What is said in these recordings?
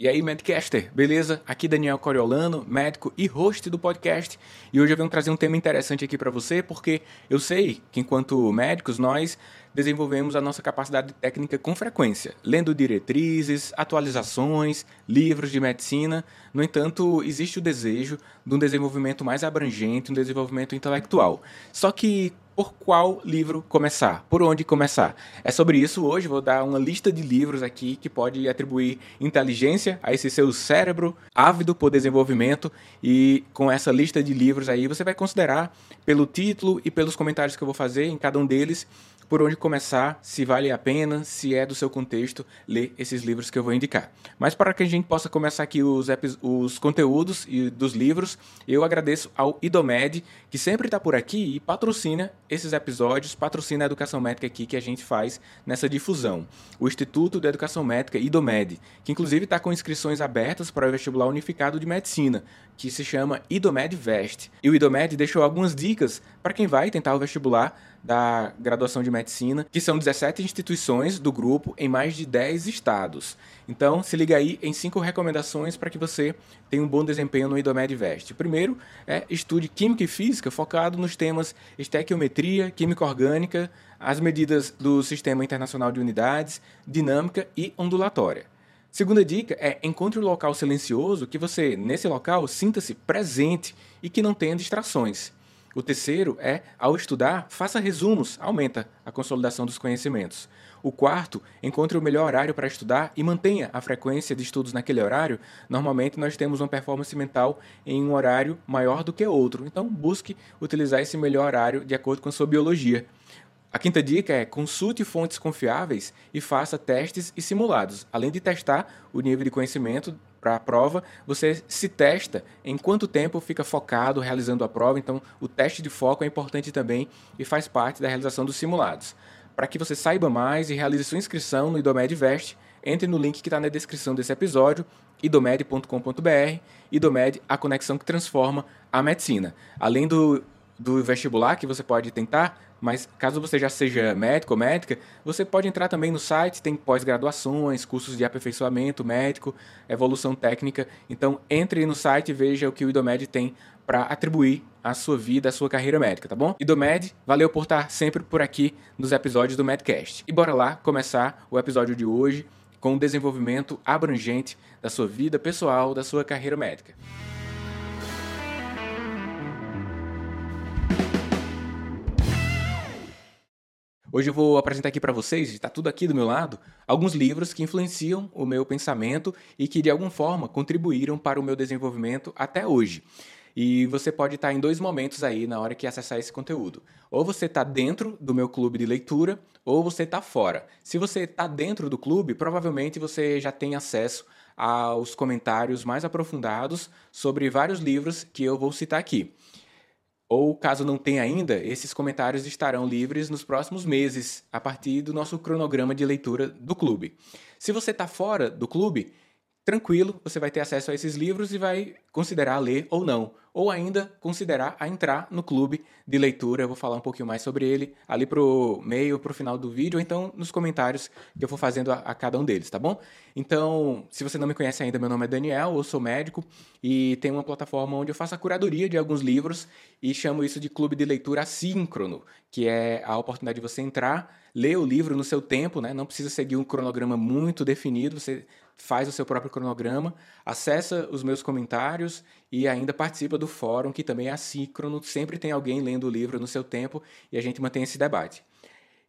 E aí, Medcaster, beleza? Aqui Daniel Coriolano, médico e host do podcast. E hoje eu venho trazer um tema interessante aqui para você, porque eu sei que enquanto médicos nós desenvolvemos a nossa capacidade técnica com frequência, lendo diretrizes, atualizações, livros de medicina. No entanto, existe o desejo de um desenvolvimento mais abrangente, um desenvolvimento intelectual. Só que por qual livro começar? Por onde começar? É sobre isso hoje, vou dar uma lista de livros aqui que pode atribuir inteligência a esse seu cérebro ávido por desenvolvimento e com essa lista de livros aí você vai considerar pelo título e pelos comentários que eu vou fazer em cada um deles por onde começar, se vale a pena, se é do seu contexto, ler esses livros que eu vou indicar. Mas para que a gente possa começar aqui os, os conteúdos e dos livros, eu agradeço ao Idomed, que sempre está por aqui e patrocina esses episódios, patrocina a educação médica aqui que a gente faz nessa difusão. O Instituto de Educação Médica Idomed, que inclusive está com inscrições abertas para o vestibular unificado de medicina, que se chama Idomed Vest. E o Idomed deixou algumas dicas para quem vai tentar o vestibular da graduação de medicina, que são 17 instituições do grupo em mais de 10 estados. Então, se liga aí em cinco recomendações para que você tenha um bom desempenho no Idomed Vest. Primeiro, é estude Química e Física focado nos temas estequiometria, química orgânica, as medidas do Sistema Internacional de Unidades, dinâmica e ondulatória. Segunda dica é encontre um local silencioso que você, nesse local, sinta-se presente e que não tenha distrações. O terceiro é, ao estudar, faça resumos, aumenta a consolidação dos conhecimentos. O quarto, encontre o melhor horário para estudar e mantenha a frequência de estudos naquele horário. Normalmente nós temos uma performance mental em um horário maior do que outro, então busque utilizar esse melhor horário de acordo com a sua biologia. A quinta dica é consulte fontes confiáveis e faça testes e simulados. Além de testar o nível de conhecimento para a prova, você se testa em quanto tempo fica focado realizando a prova. Então, o teste de foco é importante também e faz parte da realização dos simulados. Para que você saiba mais e realize sua inscrição no Idomed Vest, entre no link que está na descrição desse episódio, idomed.com.br. Idomed, a conexão que transforma a medicina. Além do, do vestibular que você pode tentar, mas caso você já seja médico ou médica, você pode entrar também no site, tem pós-graduações, cursos de aperfeiçoamento médico, evolução técnica. Então entre no site e veja o que o Idomed tem para atribuir à sua vida, à sua carreira médica, tá bom? Idomed, valeu por estar sempre por aqui nos episódios do Medcast. E bora lá começar o episódio de hoje com o desenvolvimento abrangente da sua vida pessoal, da sua carreira médica. Hoje eu vou apresentar aqui para vocês, está tudo aqui do meu lado, alguns livros que influenciam o meu pensamento e que de alguma forma contribuíram para o meu desenvolvimento até hoje. E você pode estar em dois momentos aí na hora que acessar esse conteúdo. Ou você está dentro do meu clube de leitura, ou você está fora. Se você está dentro do clube, provavelmente você já tem acesso aos comentários mais aprofundados sobre vários livros que eu vou citar aqui. Ou, caso não tenha ainda, esses comentários estarão livres nos próximos meses, a partir do nosso cronograma de leitura do clube. Se você está fora do clube, tranquilo, você vai ter acesso a esses livros e vai considerar ler ou não. Ou ainda considerar a entrar no clube de leitura. Eu vou falar um pouquinho mais sobre ele ali pro meio, pro final do vídeo, ou então nos comentários que eu vou fazendo a, a, cada um deles, tá bom? Então, se você não me conhece ainda, meu nome é Daniel, eu sou médico e tenho uma plataforma onde eu faço a curadoria de alguns livros e chamo isso de clube de leitura assíncrono, que é a oportunidade de você entrar, ler o livro no seu tempo, né? Não precisa seguir um cronograma muito definido, você faz o seu próprio cronograma, acessa os meus comentários e ainda participa do fórum, que também é assíncrono, sempre tem alguém lendo o livro no seu tempo e a gente mantém esse debate.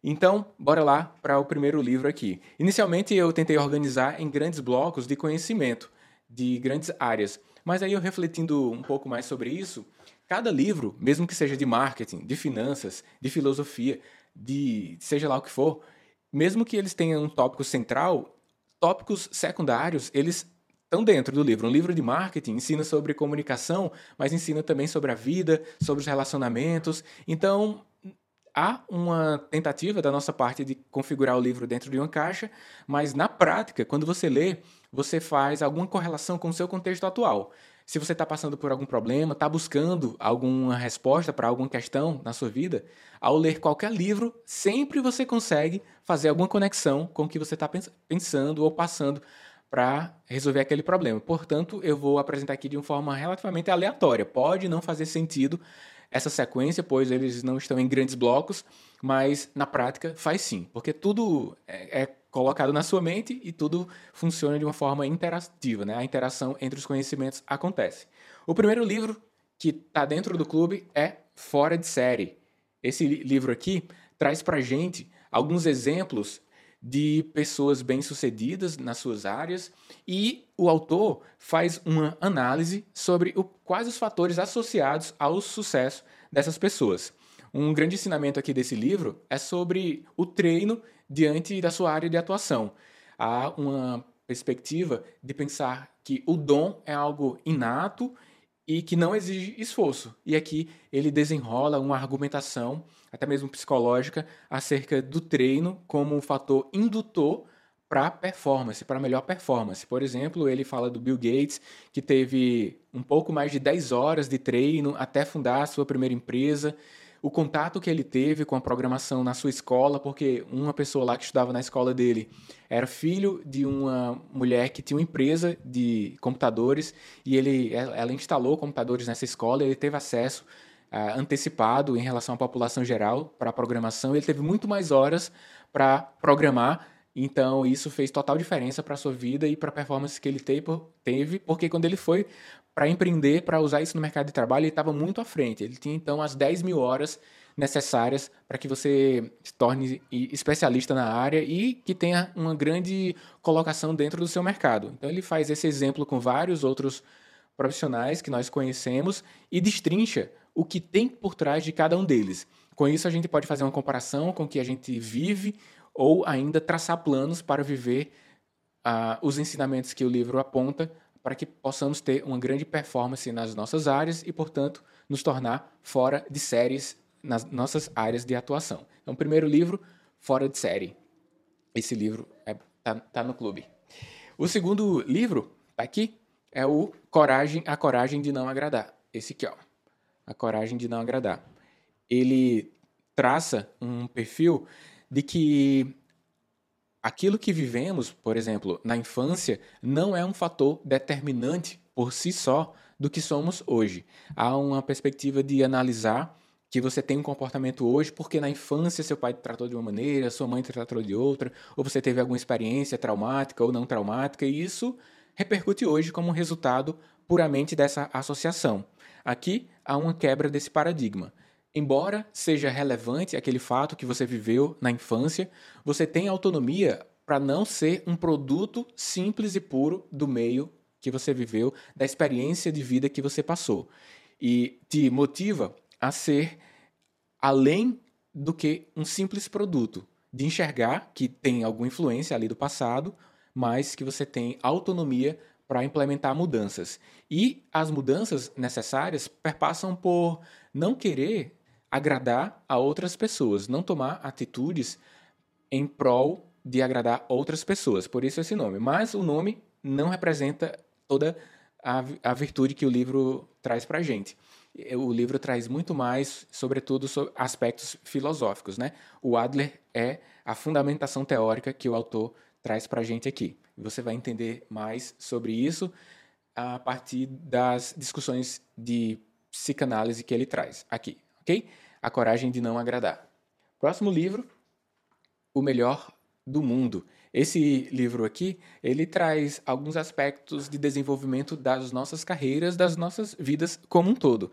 Então, bora lá para o primeiro livro aqui. Inicialmente eu tentei organizar em grandes blocos de conhecimento, de grandes áreas, mas aí eu refletindo um pouco mais sobre isso, cada livro, mesmo que seja de marketing, de finanças, de filosofia, de seja lá o que for, mesmo que eles tenham um tópico central, tópicos secundários, eles estão dentro do livro. Um livro de marketing ensina sobre comunicação, mas ensina também sobre a vida, sobre os relacionamentos. Então, há uma tentativa da nossa parte de configurar o livro dentro de uma caixa, mas na prática, quando você lê, você faz alguma correlação com o seu contexto atual. Se você está passando por algum problema, está buscando alguma resposta para alguma questão na sua vida, ao ler qualquer livro, sempre você consegue fazer alguma conexão com o que você está pensando ou passando para resolver aquele problema. Portanto, eu vou apresentar aqui de uma forma relativamente aleatória. Pode não fazer sentido essa sequência, pois eles não estão em grandes blocos, mas na prática faz sim, porque tudo é, é colocado na sua mente e tudo funciona de uma forma interativa, né? A interação entre os conhecimentos acontece. O primeiro livro que está dentro do clube é Fora de Série. Esse livro aqui traz para gente alguns exemplos de pessoas bem-sucedidas nas suas áreas e o autor faz uma análise sobre o, quais os fatores associados ao sucesso dessas pessoas. Um grande ensinamento aqui desse livro é sobre o treino diante da sua área de atuação. Há uma perspectiva de pensar que o dom é algo inato e que não exige esforço. E aqui ele desenrola uma argumentação, até mesmo psicológica, acerca do treino como um fator indutor para performance, para melhor performance. Por exemplo, ele fala do Bill Gates, que teve um pouco mais de 10 horas de treino até fundar a sua primeira empresa o contato que ele teve com a programação na sua escola, porque uma pessoa lá que estudava na escola dele era filho de uma mulher que tinha uma empresa de computadores e ele, ela instalou computadores nessa escola, ele teve acesso uh, antecipado em relação à população geral para a programação, ele teve muito mais horas para programar então, isso fez total diferença para a sua vida e para a performance que ele teve, porque quando ele foi para empreender, para usar isso no mercado de trabalho, ele estava muito à frente. Ele tinha então as 10 mil horas necessárias para que você se torne especialista na área e que tenha uma grande colocação dentro do seu mercado. Então ele faz esse exemplo com vários outros profissionais que nós conhecemos e destrincha o que tem por trás de cada um deles. Com isso a gente pode fazer uma comparação com o que a gente vive ou ainda traçar planos para viver uh, os ensinamentos que o livro aponta para que possamos ter uma grande performance nas nossas áreas e, portanto, nos tornar fora de séries nas nossas áreas de atuação. Então, primeiro livro, Fora de Série. Esse livro está é, tá, tá no clube. O segundo livro, tá aqui, é o Coragem, A Coragem de Não Agradar. Esse aqui, ó. A Coragem de Não Agradar. Ele traça um perfil de que aquilo que vivemos, por exemplo, na infância, não é um fator determinante por si só do que somos hoje. Há uma perspectiva de analisar que você tem um comportamento hoje porque na infância seu pai te tratou de uma maneira, sua mãe te tratou de outra, ou você teve alguma experiência traumática ou não traumática, e isso repercute hoje como resultado puramente dessa associação. Aqui há uma quebra desse paradigma. Embora seja relevante aquele fato que você viveu na infância, você tem autonomia para não ser um produto simples e puro do meio que você viveu, da experiência de vida que você passou. E te motiva a ser além do que um simples produto, de enxergar que tem alguma influência ali do passado, mas que você tem autonomia para implementar mudanças. E as mudanças necessárias perpassam por não querer agradar a outras pessoas, não tomar atitudes em prol de agradar outras pessoas. Por isso esse nome. Mas o nome não representa toda a, a virtude que o livro traz para gente. O livro traz muito mais, sobretudo, sobre aspectos filosóficos. Né? O Adler é a fundamentação teórica que o autor traz para gente aqui. Você vai entender mais sobre isso a partir das discussões de psicanálise que ele traz aqui A coragem de não agradar. Próximo livro, O Melhor do Mundo. Esse livro aqui, ele traz alguns aspectos de desenvolvimento das nossas carreiras, das nossas vidas como um todo.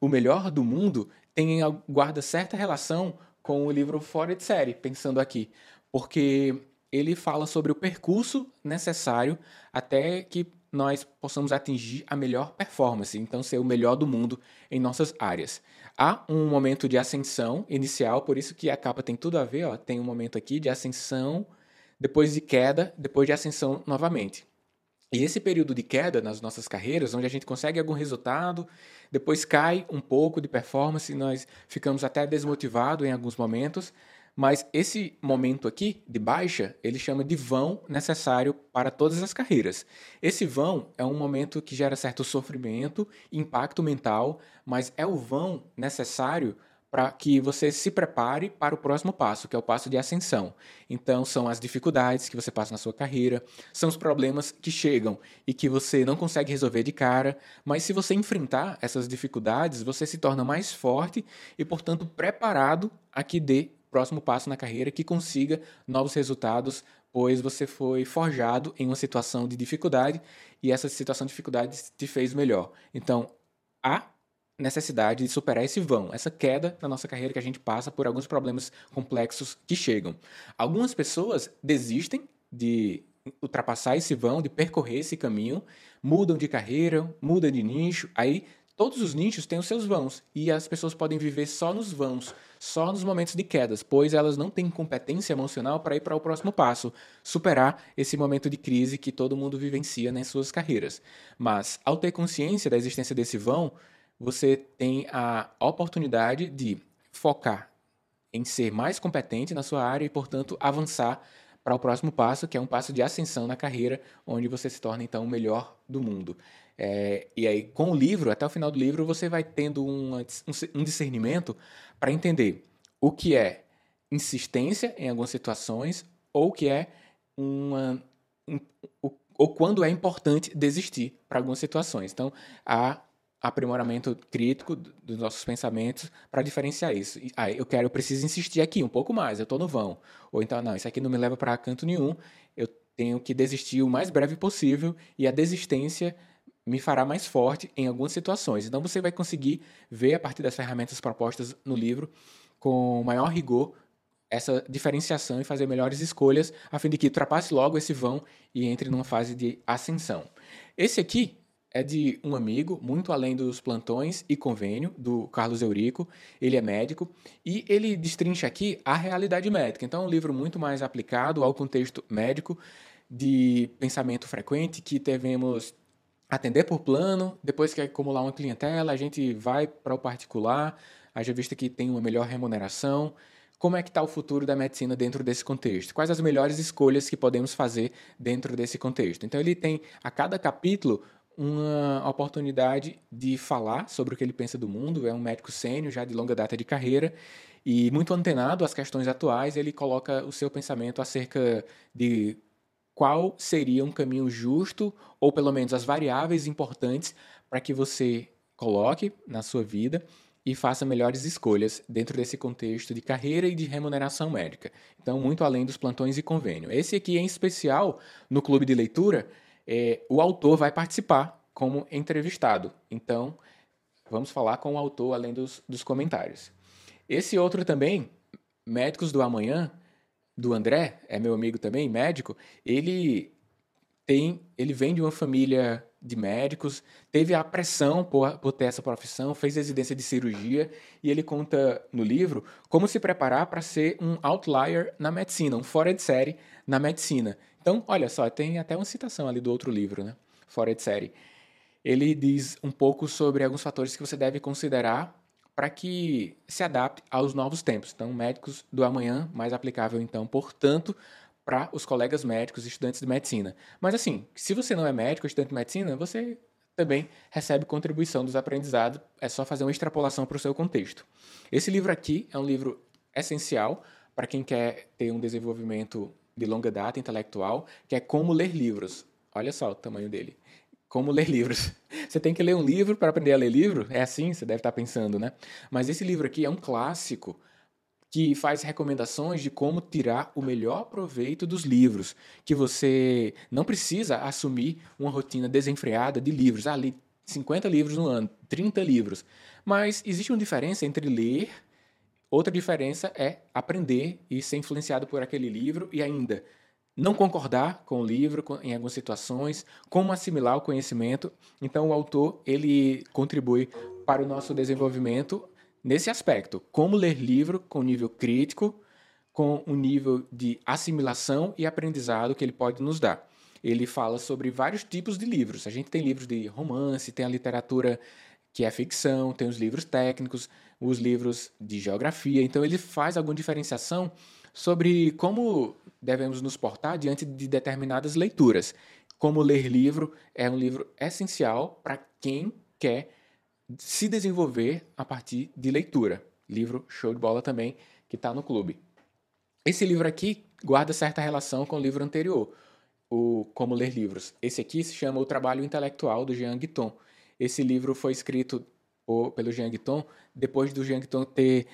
O Melhor do Mundo tem guarda certa relação com o livro Fora de Série, pensando aqui, porque ele fala sobre o percurso necessário até que nós possamos atingir a melhor performance, então ser o melhor do mundo em nossas áreas. Há um momento de ascensão inicial, por isso que a capa tem tudo a ver, ó, tem um momento aqui de ascensão, depois de queda, depois de ascensão novamente. E esse período de queda nas nossas carreiras, onde a gente consegue algum resultado, depois cai um pouco de performance, nós ficamos até desmotivados em alguns momentos, mas esse momento aqui de baixa, ele chama de vão necessário para todas as carreiras. Esse vão é um momento que gera certo sofrimento, impacto mental, mas é o vão necessário para que você se prepare para o próximo passo, que é o passo de ascensão. Então, são as dificuldades que você passa na sua carreira, são os problemas que chegam e que você não consegue resolver de cara, mas se você enfrentar essas dificuldades, você se torna mais forte e, portanto, preparado a que dê próximo passo na carreira, que consiga novos resultados, pois você foi forjado em uma situação de dificuldade e essa situação de dificuldade te fez melhor. Então, há necessidade de superar esse vão, essa queda na nossa carreira que a gente passa por alguns problemas complexos que chegam. Algumas pessoas desistem de ultrapassar esse vão, de percorrer esse caminho, mudam de carreira, mudam de nicho, aí todos os nichos têm os seus vãos e as pessoas podem viver só nos vãos, só nos momentos de quedas, pois elas não têm competência emocional para ir para o próximo passo, superar esse momento de crise que todo mundo vivencia nas suas carreiras. Mas ao ter consciência da existência desse vão, você tem a oportunidade de focar em ser mais competente na sua área e, portanto, avançar para o próximo passo, que é um passo de ascensão na carreira, onde você se torna então o melhor do mundo. É, e aí, com o livro, até o final do livro, você vai tendo um, um discernimento para entender o que é insistência em algumas situações ou o que é uma. Um, ou quando é importante desistir para algumas situações. Então, há aprimoramento crítico dos nossos pensamentos para diferenciar isso. Ah, eu quero, eu preciso insistir aqui um pouco mais, eu estou no vão. Ou então, não, isso aqui não me leva para canto nenhum, eu tenho que desistir o mais breve possível e a desistência me fará mais forte em algumas situações. Então você vai conseguir ver a partir das ferramentas propostas no livro com maior rigor essa diferenciação e fazer melhores escolhas a fim de que ultrapasse logo esse vão e entre numa fase de ascensão. Esse aqui é de um amigo, muito além dos plantões e convênio, do Carlos Eurico. Ele é médico e ele destrincha aqui a realidade médica. Então, é um livro muito mais aplicado ao contexto médico, de pensamento frequente, que devemos atender por plano, depois que acumular uma clientela, a gente vai para o particular, haja vista que tem uma melhor remuneração. Como é que está o futuro da medicina dentro desse contexto? Quais as melhores escolhas que podemos fazer dentro desse contexto? Então ele tem a cada capítulo uma oportunidade de falar sobre o que ele pensa do mundo. É um médico sênior, já de longa data de carreira, e muito antenado às questões atuais. Ele coloca o seu pensamento acerca de qual seria um caminho justo, ou pelo menos as variáveis importantes para que você coloque na sua vida e faça melhores escolhas dentro desse contexto de carreira e de remuneração médica. Então, muito além dos plantões e convênio. Esse aqui, em especial, no clube de leitura, é, o autor vai participar como entrevistado. Então, vamos falar com o autor além dos, dos comentários. Esse outro também, Médicos do Amanhã, do André, é meu amigo também, médico, ele tem, ele vem de uma família de médicos, teve a pressão por, por ter essa profissão, fez residência de cirurgia e ele conta no livro como se preparar para ser um outlier na medicina, um fora de série na medicina. Então, olha só, tem até uma citação ali do outro livro, né? Fora de série. Ele diz um pouco sobre alguns fatores que você deve considerar para que se adapte aos novos tempos. Então, médicos do amanhã, mais aplicável então, portanto, para os colegas médicos e estudantes de medicina. Mas assim, se você não é médico ou estudante de medicina, você também recebe contribuição dos aprendizados, é só fazer uma extrapolação para o seu contexto. Esse livro aqui é um livro essencial para quem quer ter um desenvolvimento de longa data intelectual, que é Como Ler Livros. Olha só o tamanho dele. Como ler livros. Você tem que ler um livro para aprender a ler livro? É assim, você deve estar pensando, né? Mas esse livro aqui é um clássico que faz recomendações de como tirar o melhor proveito dos livros, que você não precisa assumir uma rotina desenfreada de livros. Ah, li 50 livros no ano, 30 livros. Mas existe uma diferença entre ler Outra diferença é aprender e ser influenciado por aquele livro e ainda não concordar com o livro em algumas situações, como assimilar o conhecimento. Então o autor ele contribui para o nosso desenvolvimento nesse aspecto, como ler livro com nível crítico, com um nível de assimilação e aprendizado que ele pode nos dar. Ele fala sobre vários tipos de livros. A gente tem livros de romance, tem a literatura que é ficção, tem os livros técnicos, os livros de geografia. Então ele faz alguma diferenciação sobre como devemos nos portar diante de determinadas leituras. Como ler livro é um livro essencial para quem quer se desenvolver a partir de leitura. livro show de bola também, que está no clube. Esse livro aqui guarda certa relação com o livro anterior, o Como Ler Livros. Esse aqui se chama O Trabalho Intelectual, do Jean Guiton. Esse livro foi escrito pelo Jean Guiton depois do Jean Guiton ter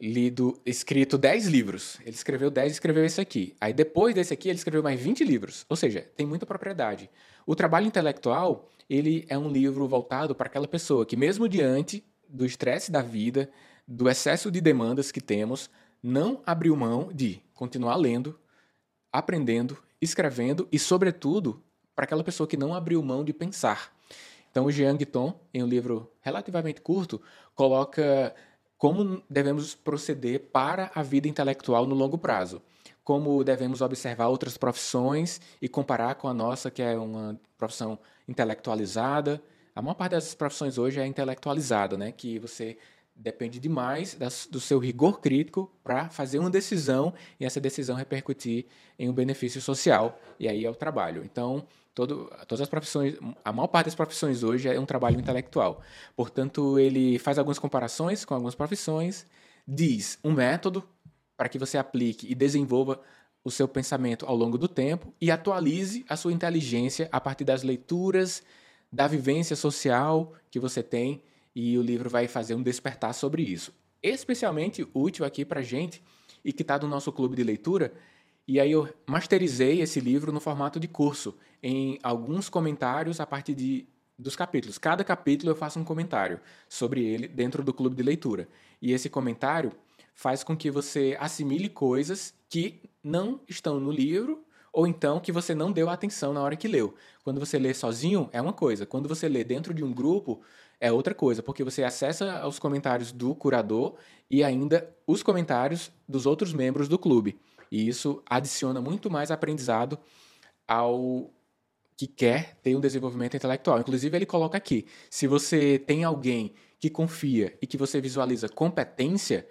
lido, escrito 10 livros. Ele escreveu 10 e escreveu esse aqui. Aí depois desse aqui, ele escreveu mais 20 livros. Ou seja, tem muita propriedade. O trabalho intelectual, ele é um livro voltado para aquela pessoa que mesmo diante do estresse da vida, do excesso de demandas que temos, não abriu mão de continuar lendo, aprendendo, escrevendo e, sobretudo, para aquela pessoa que não abriu mão de pensar. Então, o Jean Guiton, em um livro relativamente curto, coloca como devemos proceder para a vida intelectual no longo prazo. Como devemos observar outras profissões e comparar com a nossa, que é uma profissão intelectualizada. A maior parte das profissões hoje é intelectualizada, né? Que você depende demais das, do seu rigor crítico para fazer uma decisão e essa decisão repercutir em um benefício social, e aí é o trabalho. Então, todo, todas as profissões, a maior parte das profissões hoje é um trabalho intelectual. Portanto, ele faz algumas comparações com algumas profissões, diz um método para que você aplique e desenvolva o seu pensamento ao longo do tempo e atualize a sua inteligência a partir das leituras, da vivência social que você tem e o livro vai fazer um despertar sobre isso. Especialmente útil aqui para gente e que está no nosso clube de leitura. E aí eu masterizei esse livro no formato de curso, em alguns comentários a partir de, dos capítulos. Cada capítulo eu faço um comentário sobre ele dentro do clube de leitura. E esse comentário faz com que você assimile coisas que não estão no livro ou então que você não deu atenção na hora que leu. Quando você lê sozinho, é uma coisa. Quando você lê dentro de um grupo, é outra coisa, porque você acessa os comentários do curador e ainda os comentários dos outros membros do clube. E isso adiciona muito mais aprendizado ao que quer ter um desenvolvimento intelectual. Inclusive, ele coloca aqui: se você tem alguém que confia e que você visualiza competência,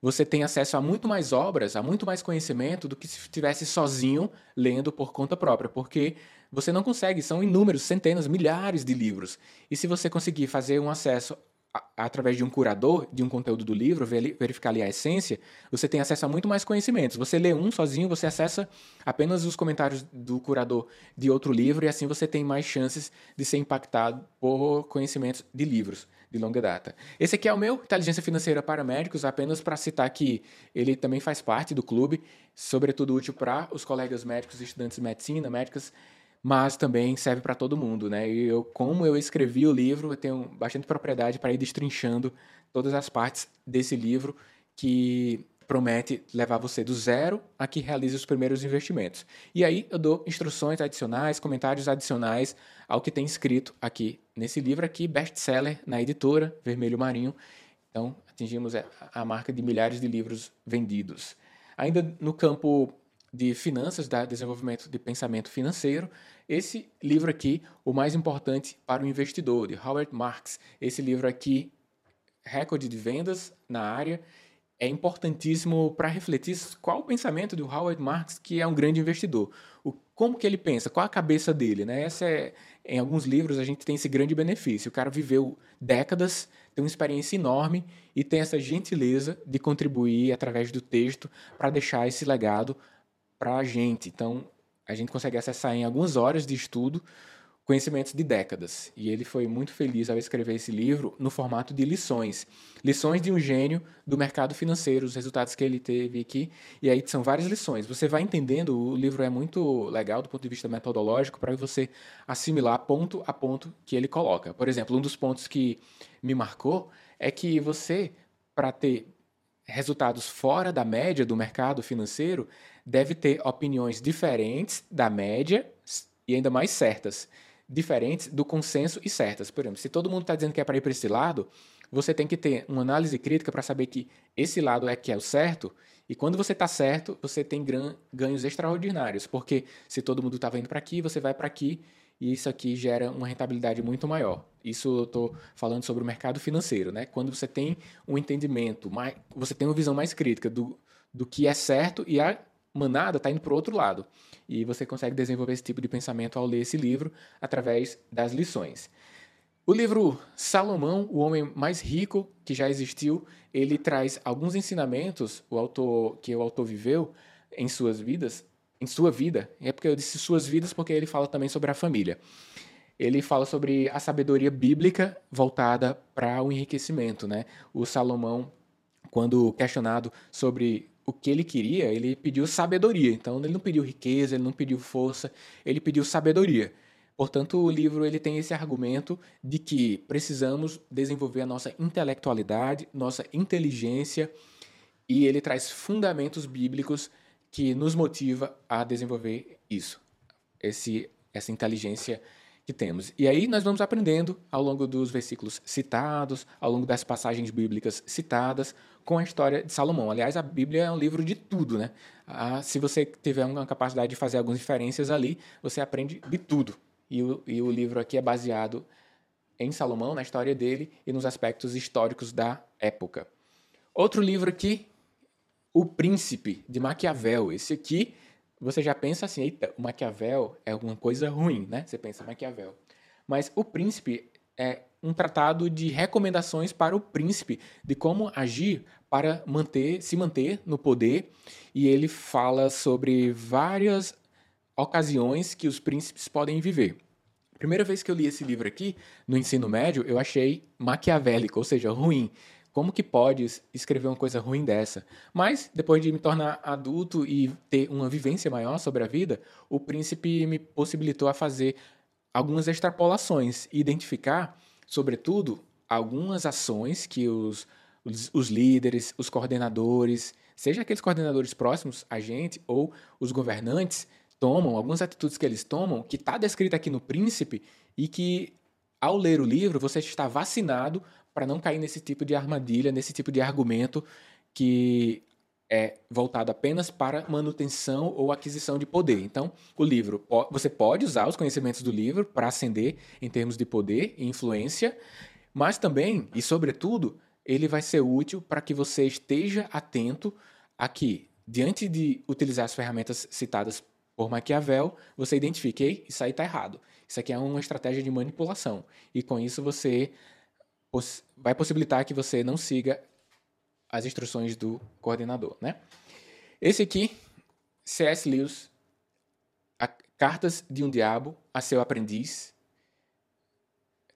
você tem acesso a muito mais obras, a muito mais conhecimento do que se estivesse sozinho lendo por conta própria, porque você não consegue, são inúmeros, centenas, milhares de livros. E se você conseguir fazer um acesso através de um curador de um conteúdo do livro, verificar ali a essência, você tem acesso a muito mais conhecimentos. Você lê um sozinho, você acessa apenas os comentários do curador de outro livro e assim você tem mais chances de ser impactado por conhecimentos de livros de longa data. Esse aqui é o meu Inteligência Financeira para Médicos, apenas para citar que ele também faz parte do clube, sobretudo útil para os colegas médicos, estudantes de medicina, médicas, mas também serve para todo mundo, né? E eu, como eu escrevi o livro, eu tenho bastante propriedade para ir destrinchando todas as partes desse livro que promete levar você do zero a que realize os primeiros investimentos. E aí eu dou instruções adicionais, comentários adicionais ao que tem escrito aqui nesse livro aqui, best-seller na editora Vermelho Marinho. Então, atingimos a marca de milhares de livros vendidos. Ainda no campo de finanças, da desenvolvimento de pensamento financeiro, esse livro aqui, o mais importante para o investidor, de Howard Marks. Esse livro aqui, recorde de vendas na área é importantíssimo para refletir qual o pensamento do Howard Marks, que é um grande investidor. O, como que ele pensa, qual a cabeça dele. Né? Essa é, em alguns livros a gente tem esse grande benefício. O cara viveu décadas, tem uma experiência enorme e tem essa gentileza de contribuir através do texto para deixar esse legado para a gente. Então, a gente consegue acessar em algumas horas de estudo conhecimentos de décadas. E ele foi muito feliz ao escrever esse livro no formato de lições. Lições de um gênio do mercado financeiro, os resultados que ele teve aqui. E aí são várias lições. Você vai entendendo, o livro é muito legal do ponto de vista metodológico para você assimilar ponto a ponto que ele coloca. Por exemplo, um dos pontos que me marcou é que você, para ter resultados fora da média do mercado financeiro, deve ter opiniões diferentes da média e ainda mais certas diferentes do consenso e certas. Por exemplo, se todo mundo está dizendo que é para ir para esse lado, você tem que ter uma análise crítica para saber que esse lado é que é o certo, e quando você está certo, você tem ganhos extraordinários, porque se todo mundo estava indo para aqui, você vai para aqui, e isso aqui gera uma rentabilidade muito maior. Isso eu estou falando sobre o mercado financeiro, né? Quando você tem um entendimento, mais, você tem uma visão mais crítica do, do que é certo e a manada está indo para o outro lado. E você consegue desenvolver esse tipo de pensamento ao ler esse livro através das lições. O livro Salomão, o homem mais rico que já existiu, ele traz alguns ensinamentos o autor que o autor viveu em suas vidas, em sua vida. É porque eu disse suas vidas porque ele fala também sobre a família. Ele fala sobre a sabedoria bíblica voltada para o enriquecimento, né? O Salomão, quando questionado sobre o que ele queria, ele pediu sabedoria. Então ele não pediu riqueza, ele não pediu força, ele pediu sabedoria. Portanto, o livro ele tem esse argumento de que precisamos desenvolver a nossa intelectualidade, nossa inteligência, e ele traz fundamentos bíblicos que nos motiva a desenvolver isso, esse, essa inteligência que temos. E aí nós vamos aprendendo ao longo dos versículos citados, ao longo das passagens bíblicas citadas, com a história de Salomão. Aliás, a Bíblia é um livro de tudo, né? Ah, se você tiver uma capacidade de fazer algumas diferenças ali, você aprende de tudo. E o, e o livro aqui é baseado em Salomão, na história dele e nos aspectos históricos da época. Outro livro aqui, O Príncipe, de Maquiavel. Esse aqui, você já pensa assim, eita, o Maquiavel é alguma coisa ruim, né? Você pensa Maquiavel. Mas O Príncipe é um tratado de recomendações para o príncipe de como agir para manter, se manter no poder, e ele fala sobre várias ocasiões que os príncipes podem viver. Primeira vez que eu li esse livro aqui, no ensino médio, eu achei maquiavélico, ou seja, ruim. Como que pode escrever uma coisa ruim dessa? Mas, depois de me tornar adulto e ter uma vivência maior sobre a vida, o príncipe me possibilitou a fazer algumas extrapolações e identificar, sobretudo, algumas ações que os, os, os líderes, os coordenadores, seja aqueles coordenadores próximos a gente ou os governantes, tomam, algumas atitudes que eles tomam, que está descrita aqui no Príncipe e que, ao ler o livro, você está vacinado para não cair nesse tipo de armadilha, nesse tipo de argumento que é voltado apenas para manutenção ou aquisição de poder. Então, o livro, você pode usar os conhecimentos do livro para ascender em termos de poder e influência, mas também, e sobretudo, ele vai ser útil para que você esteja atento a que, diante de utilizar as ferramentas citadas por Maquiavel, você identifiquei, isso aí está errado. Isso aqui é uma estratégia de manipulação. E com isso você vai possibilitar que você não siga as instruções do coordenador, né? Esse aqui, C.S. Lewis, Cartas de um Diabo a seu aprendiz,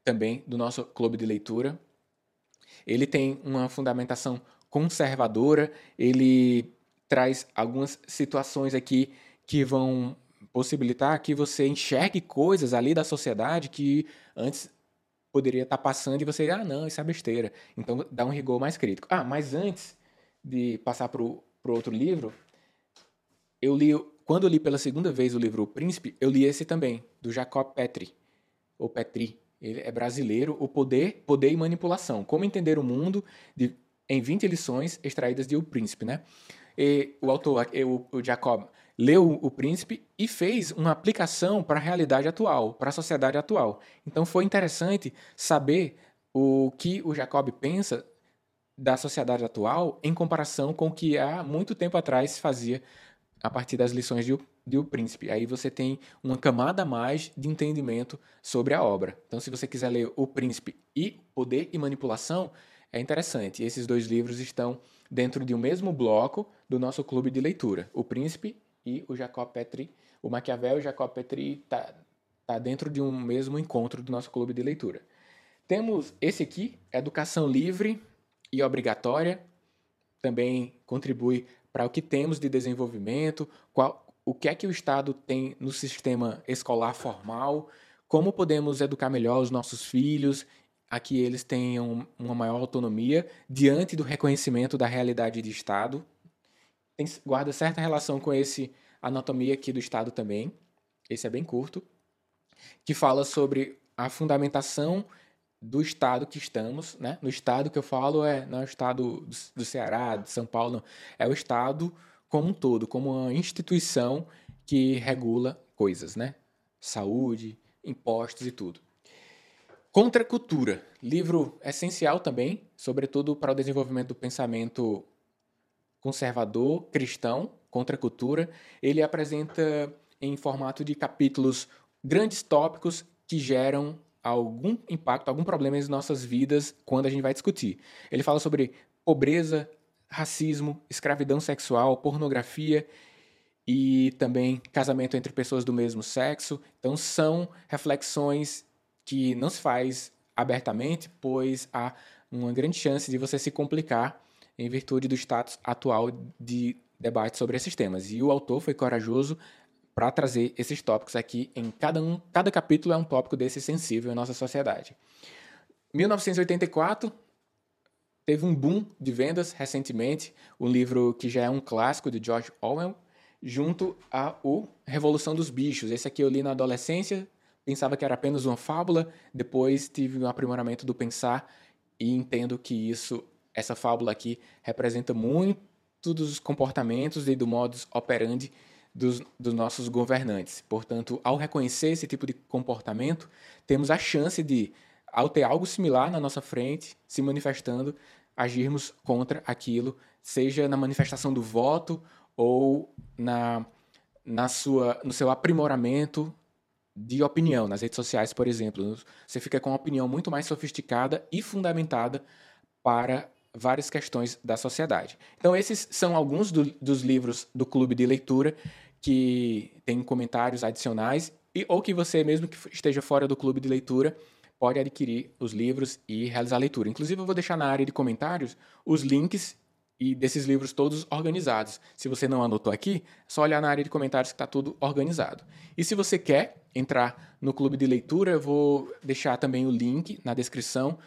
também do nosso clube de leitura. Ele tem uma fundamentação conservadora, ele traz algumas situações aqui que vão possibilitar que você enxergue coisas ali da sociedade que antes poderia estar passando e você, ah, não, isso é besteira. Então dá um rigor mais crítico. Ah, mas antes de passar para o outro livro, eu li, quando eu li pela segunda vez o livro O Príncipe, eu li esse também, do Jacob Petri, ou Petri. Ele é brasileiro, O Poder, Poder e Manipulação. Como entender o mundo de, em 20 lições extraídas de O Príncipe, né? E o autor, o, o Jacob, leu O Príncipe e fez uma aplicação para a realidade atual, para a sociedade atual. Então foi interessante saber o que o Jacob pensa da sociedade atual em comparação com o que há muito tempo atrás se fazia a partir das lições de de o Príncipe. Aí você tem uma camada a mais de entendimento sobre a obra. Então, se você quiser ler O Príncipe e Poder e Manipulação, é interessante. Esses dois livros estão dentro de um mesmo bloco do nosso clube de leitura. O Príncipe e o Jacob Petri, o Maquiavel e o Jacob Petri tá, tá dentro de um mesmo encontro do nosso clube de leitura. Temos esse aqui, Educação Livre e Obrigatória, também contribui para o que temos de desenvolvimento, qual, o que é que o Estado tem no sistema escolar formal, como podemos educar melhor os nossos filhos, a que eles tenham uma maior autonomia diante do reconhecimento da realidade de Estado tem, guarda certa relação com esse Anatomia aqui do Estado também. Esse é bem curto. Que fala sobre a fundamentação do estado que estamos, né? No estado que eu falo é não é o estado do, Ceará, de São Paulo, não. é o estado como um todo, como uma instituição que regula coisas, né? Saúde, impostos e tudo. Contra a cultura, livro essencial também, sobretudo para o desenvolvimento do pensamento conservador, cristão, contra a cultura. Ele apresenta em formato de capítulos grandes tópicos que geram algum impacto, algum problema nas nossas vidas quando a gente vai discutir. Ele fala sobre pobreza, racismo, escravidão sexual, pornografia e também casamento entre pessoas do mesmo sexo. Então são reflexões que não se faz abertamente, pois há uma grande chance de você se complicar em virtude do status atual de debate sobre esses temas. E o autor foi corajoso para trazer esses tópicos aqui em cada um, cada capítulo é um tópico desse sensível em nossa sociedade. 1984 teve um boom de vendas recentemente, um livro que já é um clássico de George Orwell, junto a o Revolução dos Bichos. Esse aqui eu li na adolescência, pensava que era apenas uma fábula, depois tive um aprimoramento do pensar e entendo que isso, essa fábula aqui representa muito dos comportamentos e do modus operandi dos, dos nossos governantes. Portanto, ao reconhecer esse tipo de comportamento, temos a chance de, ao ter algo similar na nossa frente, se manifestando, agirmos contra aquilo, seja na manifestação do voto ou na, na sua, no seu aprimoramento de opinião nas redes sociais, por exemplo. Você fica com uma opinião muito mais sofisticada e fundamentada para várias questões da sociedade. Então, esses são alguns do, dos livros do Clube de Leitura que tem comentários adicionais e ou que você mesmo que esteja fora do clube de leitura pode adquirir os livros e realizar a leitura. Inclusive eu vou deixar na área de comentários os links e desses livros todos organizados. Se você não anotou aqui, é só olhar na área de comentários que está tudo organizado. E se você quer entrar no clube de leitura, eu vou deixar também o link na descrição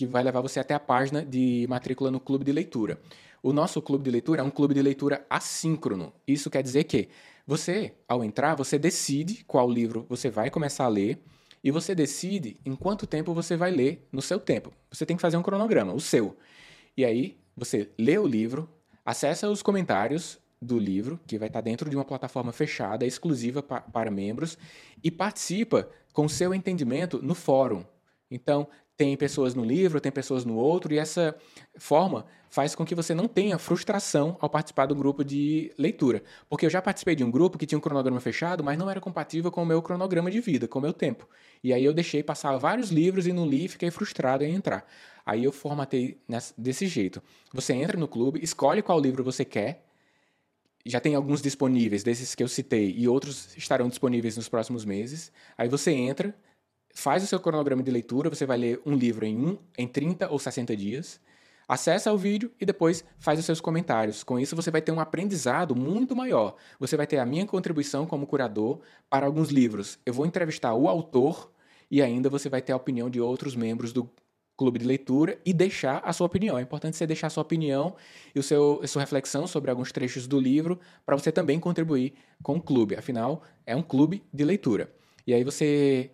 que vai levar você até a página de matrícula no clube de leitura. O nosso clube de leitura é um clube de leitura assíncrono. Isso quer dizer que você, ao entrar, você decide qual livro você vai começar a ler e você decide em quanto tempo você vai ler no seu tempo. Você tem que fazer um cronograma, o seu. E aí, você lê o livro, acessa os comentários do livro, que vai estar dentro de uma plataforma fechada, exclusiva pa para membros, e participa com seu entendimento no fórum. Então, tem pessoas no livro, tem pessoas no outro, e essa forma faz com que você não tenha frustração ao participar do grupo de leitura. Porque eu já participei de um grupo que tinha um cronograma fechado, mas não era compatível com o meu cronograma de vida, com o meu tempo. E aí eu deixei passar vários livros e não li e fiquei frustrado em entrar. Aí eu formatei nessa, desse jeito. Você entra no clube, escolhe qual livro você quer, já tem alguns disponíveis, desses que eu citei, e outros estarão disponíveis nos próximos meses. Aí você entra, faz o seu cronograma de leitura, você vai ler um livro em, um, em 30 ou 60 dias, acessa o vídeo e depois faz os seus comentários. Com isso, você vai ter um aprendizado muito maior. Você vai ter a minha contribuição como curador para alguns livros. Eu vou entrevistar o autor e ainda você vai ter a opinião de outros membros do clube de leitura e deixar a sua opinião. É importante você deixar a sua opinião e o seu, a sua reflexão sobre alguns trechos do livro para você também contribuir com o clube. Afinal, é um clube de leitura. E aí você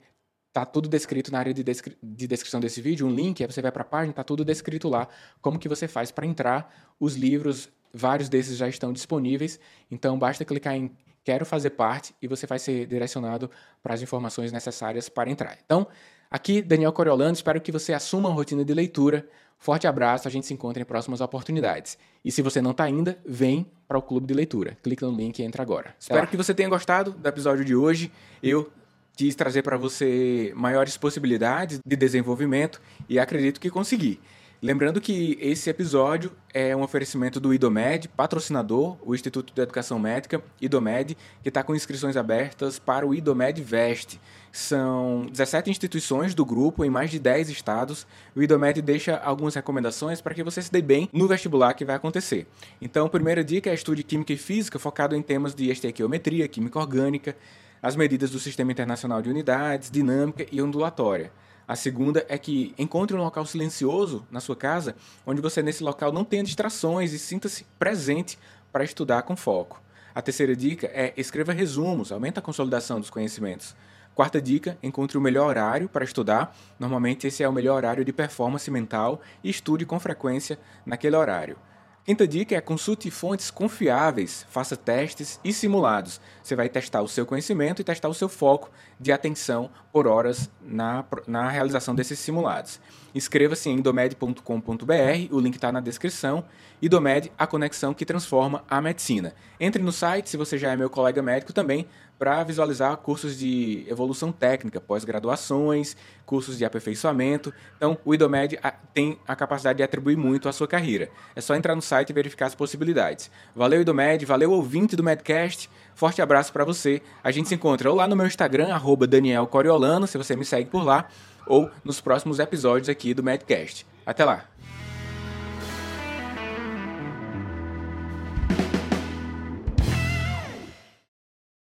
Tá tudo descrito na área de, descri de descrição desse vídeo, um link, aí você vai para a página, tá tudo descrito lá, como que você faz para entrar. Os livros, vários desses já estão disponíveis, então basta clicar em quero fazer parte e você vai ser direcionado para as informações necessárias para entrar. Então, aqui Daniel Coriolano, espero que você assuma a rotina de leitura. Forte abraço, a gente se encontra em próximas oportunidades. E se você não está ainda, vem para o clube de leitura. Clica no link e entra agora. Espero que você tenha gostado do episódio de hoje. Eu quis trazer para você maiores possibilidades de desenvolvimento e acredito que consegui. Lembrando que esse episódio é um oferecimento do IDOMED, patrocinador, o Instituto de Educação Médica, IDOMED, que está com inscrições abertas para o IDOMED Veste. São 17 instituições do grupo em mais de 10 estados. O IDOMED deixa algumas recomendações para que você se dê bem no vestibular que vai acontecer. Então, a primeira dica é estude Química e Física, focado em temas de estequiometria, química orgânica, as medidas do Sistema Internacional de Unidades, dinâmica e ondulatória. A segunda é que encontre um local silencioso na sua casa, onde você nesse local não tenha distrações e sinta-se presente para estudar com foco. A terceira dica é escreva resumos, aumenta a consolidação dos conhecimentos. Quarta dica, encontre o melhor horário para estudar. Normalmente esse é o melhor horário de performance mental e estude com frequência naquele horário. Quinta dica é consulte fontes confiáveis, faça testes e simulados. Você vai testar o seu conhecimento e testar o seu foco de atenção por horas na, na realização desses simulados. Inscreva-se em idomed.com.br, o link está na descrição. Idomed, a conexão que transforma a medicina. Entre no site, se você já é meu colega médico também, para visualizar cursos de evolução técnica, pós-graduações, cursos de aperfeiçoamento. Então, o IDOMED tem a capacidade de atribuir muito à sua carreira. É só entrar no site e verificar as possibilidades. Valeu, IDOMED, valeu, ouvinte do Medcast. Forte abraço para você. A gente se encontra ou lá no meu Instagram, arroba Daniel Coriolano, se você me segue por lá, ou nos próximos episódios aqui do Medcast. Até lá!